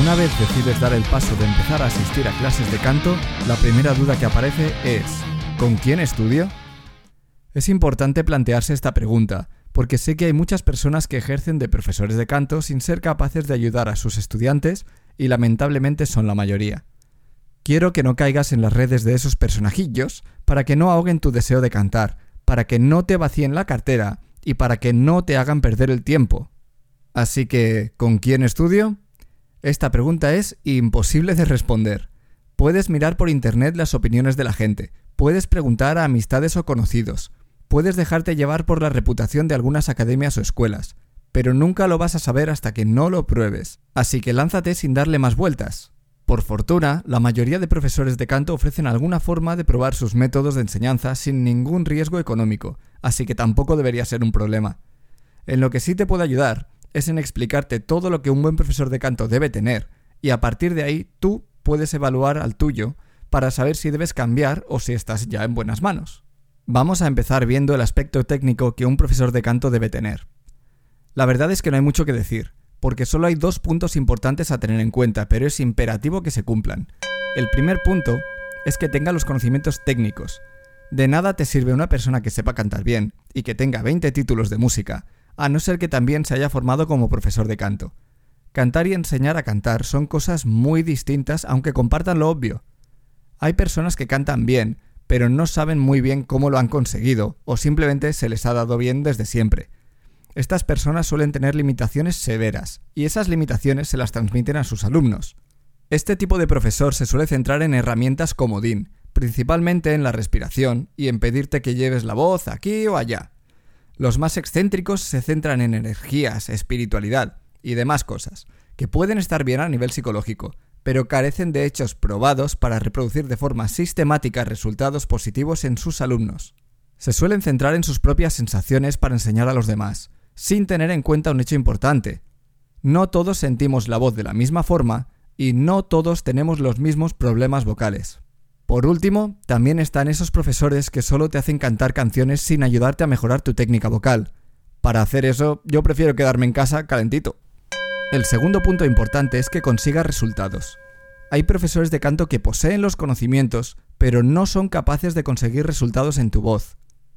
Una vez decides dar el paso de empezar a asistir a clases de canto, la primera duda que aparece es ¿con quién estudio? Es importante plantearse esta pregunta, porque sé que hay muchas personas que ejercen de profesores de canto sin ser capaces de ayudar a sus estudiantes y lamentablemente son la mayoría. Quiero que no caigas en las redes de esos personajillos para que no ahoguen tu deseo de cantar, para que no te vacíen la cartera y para que no te hagan perder el tiempo. Así que, ¿con quién estudio? Esta pregunta es imposible de responder. Puedes mirar por internet las opiniones de la gente, puedes preguntar a amistades o conocidos, puedes dejarte llevar por la reputación de algunas academias o escuelas, pero nunca lo vas a saber hasta que no lo pruebes. Así que lánzate sin darle más vueltas. Por fortuna, la mayoría de profesores de canto ofrecen alguna forma de probar sus métodos de enseñanza sin ningún riesgo económico, así que tampoco debería ser un problema. En lo que sí te puedo ayudar es en explicarte todo lo que un buen profesor de canto debe tener, y a partir de ahí tú puedes evaluar al tuyo para saber si debes cambiar o si estás ya en buenas manos. Vamos a empezar viendo el aspecto técnico que un profesor de canto debe tener. La verdad es que no hay mucho que decir, porque solo hay dos puntos importantes a tener en cuenta, pero es imperativo que se cumplan. El primer punto es que tenga los conocimientos técnicos. De nada te sirve una persona que sepa cantar bien y que tenga 20 títulos de música a no ser que también se haya formado como profesor de canto. Cantar y enseñar a cantar son cosas muy distintas aunque compartan lo obvio. Hay personas que cantan bien, pero no saben muy bien cómo lo han conseguido, o simplemente se les ha dado bien desde siempre. Estas personas suelen tener limitaciones severas, y esas limitaciones se las transmiten a sus alumnos. Este tipo de profesor se suele centrar en herramientas como DIN, principalmente en la respiración y en pedirte que lleves la voz aquí o allá. Los más excéntricos se centran en energías, espiritualidad y demás cosas, que pueden estar bien a nivel psicológico, pero carecen de hechos probados para reproducir de forma sistemática resultados positivos en sus alumnos. Se suelen centrar en sus propias sensaciones para enseñar a los demás, sin tener en cuenta un hecho importante. No todos sentimos la voz de la misma forma y no todos tenemos los mismos problemas vocales. Por último, también están esos profesores que solo te hacen cantar canciones sin ayudarte a mejorar tu técnica vocal. Para hacer eso, yo prefiero quedarme en casa calentito. El segundo punto importante es que consigas resultados. Hay profesores de canto que poseen los conocimientos, pero no son capaces de conseguir resultados en tu voz.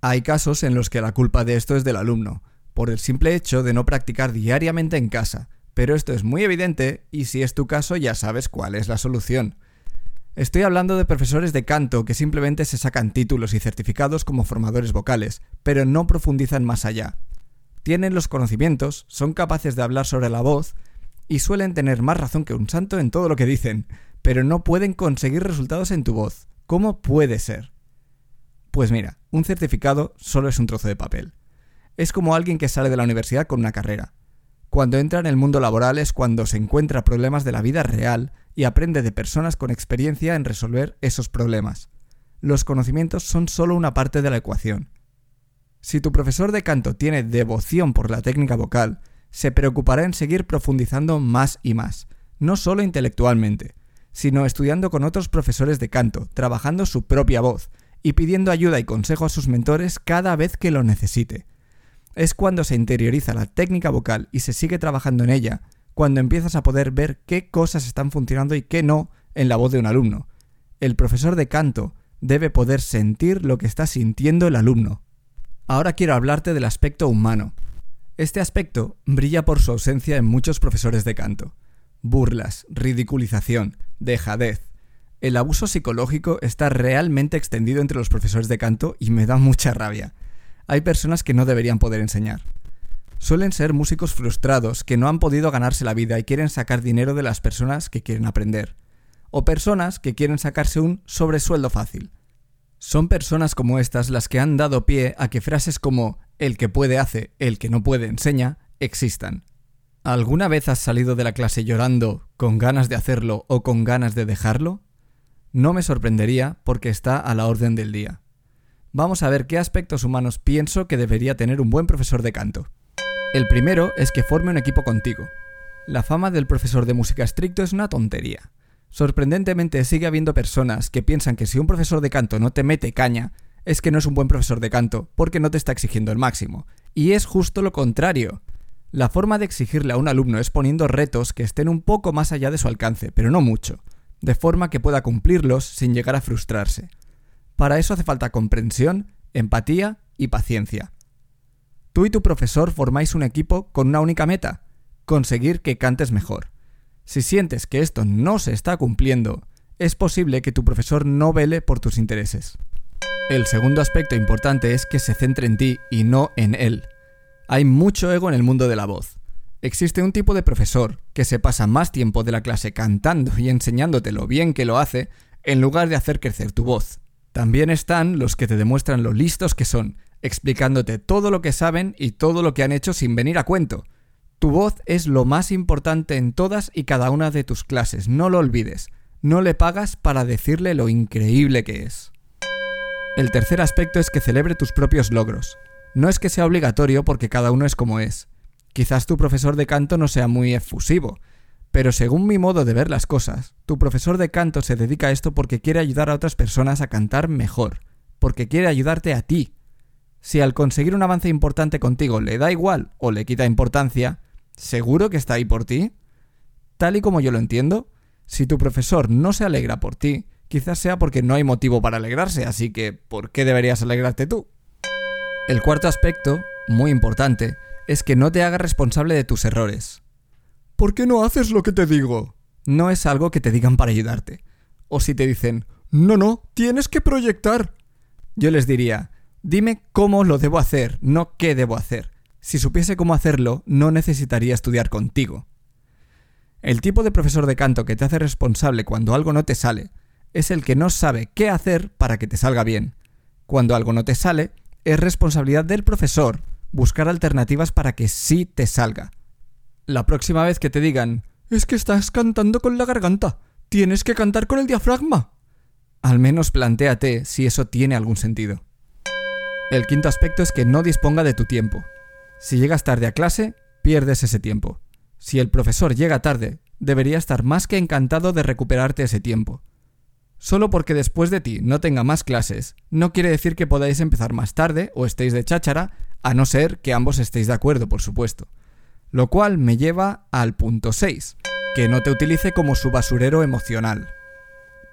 Hay casos en los que la culpa de esto es del alumno, por el simple hecho de no practicar diariamente en casa, pero esto es muy evidente y si es tu caso ya sabes cuál es la solución. Estoy hablando de profesores de canto que simplemente se sacan títulos y certificados como formadores vocales, pero no profundizan más allá. Tienen los conocimientos, son capaces de hablar sobre la voz y suelen tener más razón que un santo en todo lo que dicen, pero no pueden conseguir resultados en tu voz. ¿Cómo puede ser? Pues mira, un certificado solo es un trozo de papel. Es como alguien que sale de la universidad con una carrera. Cuando entra en el mundo laboral es cuando se encuentra problemas de la vida real y aprende de personas con experiencia en resolver esos problemas. Los conocimientos son solo una parte de la ecuación. Si tu profesor de canto tiene devoción por la técnica vocal, se preocupará en seguir profundizando más y más, no solo intelectualmente, sino estudiando con otros profesores de canto, trabajando su propia voz y pidiendo ayuda y consejo a sus mentores cada vez que lo necesite. Es cuando se interioriza la técnica vocal y se sigue trabajando en ella, cuando empiezas a poder ver qué cosas están funcionando y qué no en la voz de un alumno. El profesor de canto debe poder sentir lo que está sintiendo el alumno. Ahora quiero hablarte del aspecto humano. Este aspecto brilla por su ausencia en muchos profesores de canto. Burlas, ridiculización, dejadez. El abuso psicológico está realmente extendido entre los profesores de canto y me da mucha rabia. Hay personas que no deberían poder enseñar. Suelen ser músicos frustrados que no han podido ganarse la vida y quieren sacar dinero de las personas que quieren aprender. O personas que quieren sacarse un sobresueldo fácil. Son personas como estas las que han dado pie a que frases como el que puede hace, el que no puede enseña, existan. ¿Alguna vez has salido de la clase llorando ¿Con ganas de hacerlo o con ganas de dejarlo? No me sorprendería porque está a la orden del día. Vamos a ver qué aspectos humanos pienso que debería tener un buen profesor de canto. El primero es que forme un equipo contigo. La fama del profesor de música estricto es una tontería. Sorprendentemente sigue habiendo personas que piensan que si un profesor de canto no te mete caña, es que no es un buen profesor de canto, porque no te está exigiendo el máximo. Y es justo lo contrario. La forma de exigirle a un alumno es poniendo retos que estén un poco más allá de su alcance, pero no mucho, de forma que pueda cumplirlos sin llegar a frustrarse. Para eso hace falta comprensión, empatía y paciencia. Tú y tu profesor formáis un equipo con una única meta, conseguir que cantes mejor. Si sientes que esto no se está cumpliendo, es posible que tu profesor no vele por tus intereses. El segundo aspecto importante es que se centre en ti y no en él. Hay mucho ego en el mundo de la voz. Existe un tipo de profesor que se pasa más tiempo de la clase cantando y enseñándote lo bien que lo hace en lugar de hacer crecer tu voz. También están los que te demuestran lo listos que son, explicándote todo lo que saben y todo lo que han hecho sin venir a cuento. Tu voz es lo más importante en todas y cada una de tus clases, no lo olvides. No le pagas para decirle lo increíble que es. El tercer aspecto es que celebre tus propios logros. No es que sea obligatorio porque cada uno es como es. Quizás tu profesor de canto no sea muy efusivo, pero según mi modo de ver las cosas, tu profesor de canto se dedica a esto porque quiere ayudar a otras personas a cantar mejor, porque quiere ayudarte a ti. Si al conseguir un avance importante contigo le da igual o le quita importancia, ¿seguro que está ahí por ti? Tal y como yo lo entiendo, si tu profesor no se alegra por ti, quizás sea porque no hay motivo para alegrarse, así que ¿por qué deberías alegrarte tú? El cuarto aspecto, muy importante, es que no te hagas responsable de tus errores. ¿Por qué no haces lo que te digo? No es algo que te digan para ayudarte. O si te dicen, no, no, tienes que proyectar. Yo les diría, dime cómo lo debo hacer, no qué debo hacer. Si supiese cómo hacerlo, no necesitaría estudiar contigo. El tipo de profesor de canto que te hace responsable cuando algo no te sale es el que no sabe qué hacer para que te salga bien. Cuando algo no te sale, es responsabilidad del profesor buscar alternativas para que sí te salga. La próxima vez que te digan, es que estás cantando con la garganta, tienes que cantar con el diafragma. Al menos plantéate si eso tiene algún sentido. El quinto aspecto es que no disponga de tu tiempo. Si llegas tarde a clase, pierdes ese tiempo. Si el profesor llega tarde, debería estar más que encantado de recuperarte ese tiempo. Solo porque después de ti no tenga más clases, no quiere decir que podáis empezar más tarde o estéis de cháchara, a no ser que ambos estéis de acuerdo, por supuesto. Lo cual me lleva al punto 6, que no te utilice como su basurero emocional.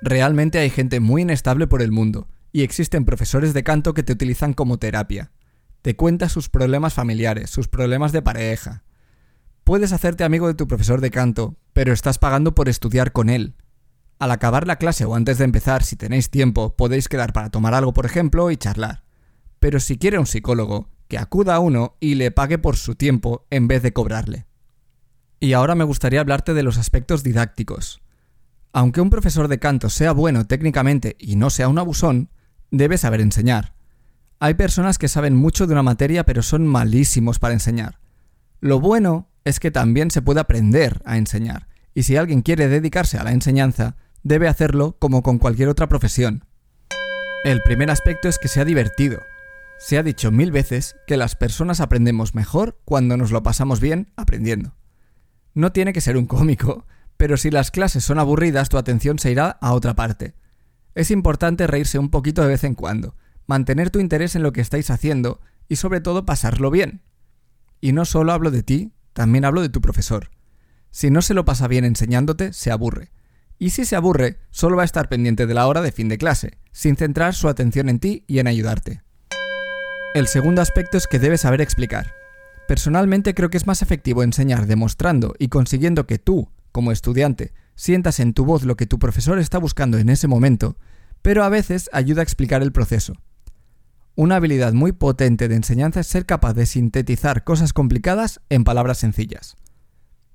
Realmente hay gente muy inestable por el mundo, y existen profesores de canto que te utilizan como terapia. Te cuenta sus problemas familiares, sus problemas de pareja. Puedes hacerte amigo de tu profesor de canto, pero estás pagando por estudiar con él, al acabar la clase o antes de empezar, si tenéis tiempo, podéis quedar para tomar algo, por ejemplo, y charlar. Pero si quiere un psicólogo, que acuda a uno y le pague por su tiempo en vez de cobrarle. Y ahora me gustaría hablarte de los aspectos didácticos. Aunque un profesor de canto sea bueno técnicamente y no sea un abusón, debe saber enseñar. Hay personas que saben mucho de una materia pero son malísimos para enseñar. Lo bueno es que también se puede aprender a enseñar, y si alguien quiere dedicarse a la enseñanza, debe hacerlo como con cualquier otra profesión. El primer aspecto es que sea divertido. Se ha dicho mil veces que las personas aprendemos mejor cuando nos lo pasamos bien aprendiendo. No tiene que ser un cómico, pero si las clases son aburridas tu atención se irá a otra parte. Es importante reírse un poquito de vez en cuando, mantener tu interés en lo que estáis haciendo y sobre todo pasarlo bien. Y no solo hablo de ti, también hablo de tu profesor. Si no se lo pasa bien enseñándote, se aburre y si se aburre, solo va a estar pendiente de la hora de fin de clase, sin centrar su atención en ti y en ayudarte. El segundo aspecto es que debes saber explicar. Personalmente creo que es más efectivo enseñar demostrando y consiguiendo que tú, como estudiante, sientas en tu voz lo que tu profesor está buscando en ese momento, pero a veces ayuda a explicar el proceso. Una habilidad muy potente de enseñanza es ser capaz de sintetizar cosas complicadas en palabras sencillas.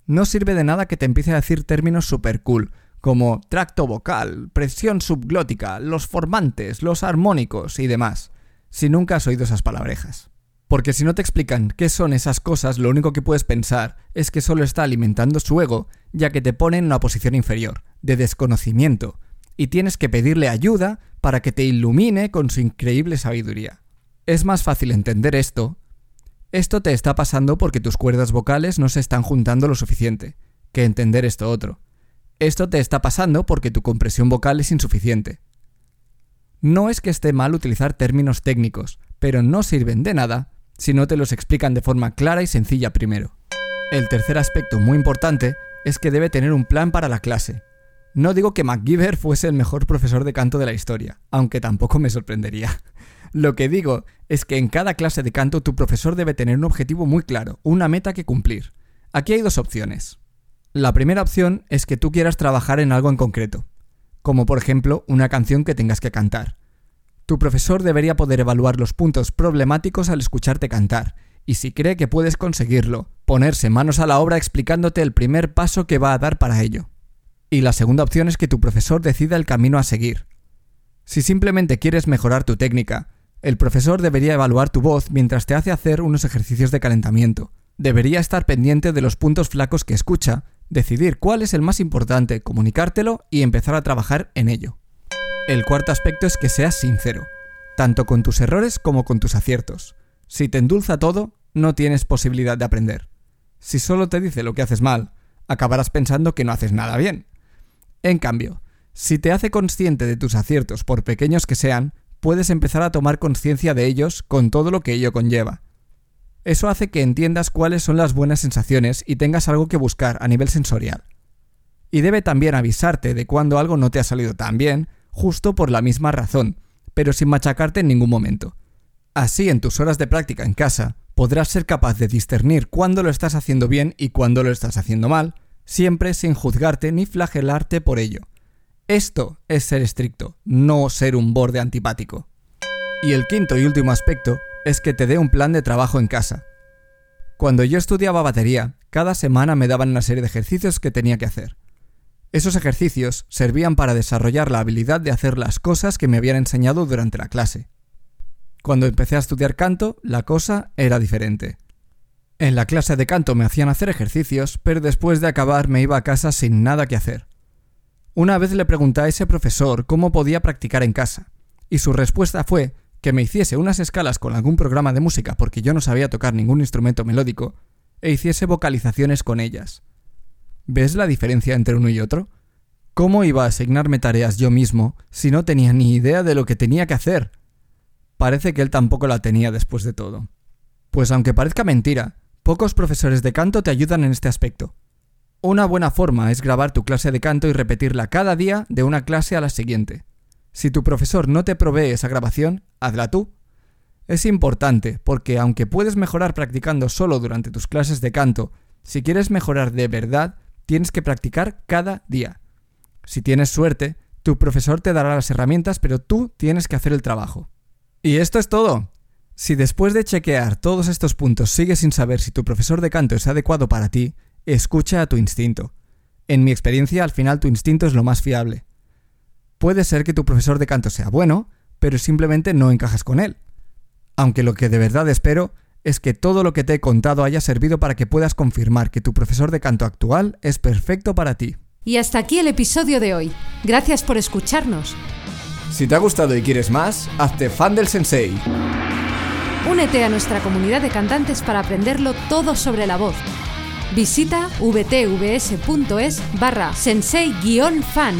No sirve de nada que te empiece a decir términos super cool, como tracto vocal, presión subglótica, los formantes, los armónicos y demás, si nunca has oído esas palabrejas. Porque si no te explican qué son esas cosas, lo único que puedes pensar es que solo está alimentando su ego, ya que te pone en una posición inferior, de desconocimiento, y tienes que pedirle ayuda para que te ilumine con su increíble sabiduría. Es más fácil entender esto. Esto te está pasando porque tus cuerdas vocales no se están juntando lo suficiente, que entender esto otro. Esto te está pasando porque tu compresión vocal es insuficiente. No es que esté mal utilizar términos técnicos, pero no sirven de nada si no te los explican de forma clara y sencilla primero. El tercer aspecto muy importante es que debe tener un plan para la clase. No digo que MacGyver fuese el mejor profesor de canto de la historia, aunque tampoco me sorprendería. Lo que digo es que en cada clase de canto tu profesor debe tener un objetivo muy claro, una meta que cumplir. Aquí hay dos opciones. La primera opción es que tú quieras trabajar en algo en concreto, como por ejemplo una canción que tengas que cantar. Tu profesor debería poder evaluar los puntos problemáticos al escucharte cantar, y si cree que puedes conseguirlo, ponerse manos a la obra explicándote el primer paso que va a dar para ello. Y la segunda opción es que tu profesor decida el camino a seguir. Si simplemente quieres mejorar tu técnica, el profesor debería evaluar tu voz mientras te hace hacer unos ejercicios de calentamiento. Debería estar pendiente de los puntos flacos que escucha, decidir cuál es el más importante, comunicártelo y empezar a trabajar en ello. El cuarto aspecto es que seas sincero, tanto con tus errores como con tus aciertos. Si te endulza todo, no tienes posibilidad de aprender. Si solo te dice lo que haces mal, acabarás pensando que no haces nada bien. En cambio, si te hace consciente de tus aciertos, por pequeños que sean, puedes empezar a tomar conciencia de ellos con todo lo que ello conlleva. Eso hace que entiendas cuáles son las buenas sensaciones y tengas algo que buscar a nivel sensorial. Y debe también avisarte de cuando algo no te ha salido tan bien justo por la misma razón, pero sin machacarte en ningún momento. Así, en tus horas de práctica en casa, podrás ser capaz de discernir cuándo lo estás haciendo bien y cuándo lo estás haciendo mal, siempre sin juzgarte ni flagelarte por ello. Esto es ser estricto, no ser un borde antipático. Y el quinto y último aspecto es que te dé un plan de trabajo en casa. Cuando yo estudiaba batería, cada semana me daban una serie de ejercicios que tenía que hacer. Esos ejercicios servían para desarrollar la habilidad de hacer las cosas que me habían enseñado durante la clase. Cuando empecé a estudiar canto, la cosa era diferente. En la clase de canto me hacían hacer ejercicios, pero después de acabar me iba a casa sin nada que hacer. Una vez le pregunté a ese profesor cómo podía practicar en casa, y su respuesta fue que me hiciese unas escalas con algún programa de música porque yo no sabía tocar ningún instrumento melódico, e hiciese vocalizaciones con ellas. ¿Ves la diferencia entre uno y otro? ¿Cómo iba a asignarme tareas yo mismo si no tenía ni idea de lo que tenía que hacer? Parece que él tampoco la tenía después de todo. Pues aunque parezca mentira, pocos profesores de canto te ayudan en este aspecto. Una buena forma es grabar tu clase de canto y repetirla cada día de una clase a la siguiente. Si tu profesor no te provee esa grabación, hazla tú. Es importante porque aunque puedes mejorar practicando solo durante tus clases de canto, si quieres mejorar de verdad, tienes que practicar cada día. Si tienes suerte, tu profesor te dará las herramientas, pero tú tienes que hacer el trabajo. Y esto es todo. Si después de chequear todos estos puntos sigues sin saber si tu profesor de canto es adecuado para ti, escucha a tu instinto. En mi experiencia, al final tu instinto es lo más fiable. Puede ser que tu profesor de canto sea bueno, pero simplemente no encajas con él. Aunque lo que de verdad espero es que todo lo que te he contado haya servido para que puedas confirmar que tu profesor de canto actual es perfecto para ti. Y hasta aquí el episodio de hoy. Gracias por escucharnos. Si te ha gustado y quieres más, hazte fan del sensei. Únete a nuestra comunidad de cantantes para aprenderlo todo sobre la voz. Visita vtvs.es barra sensei-fan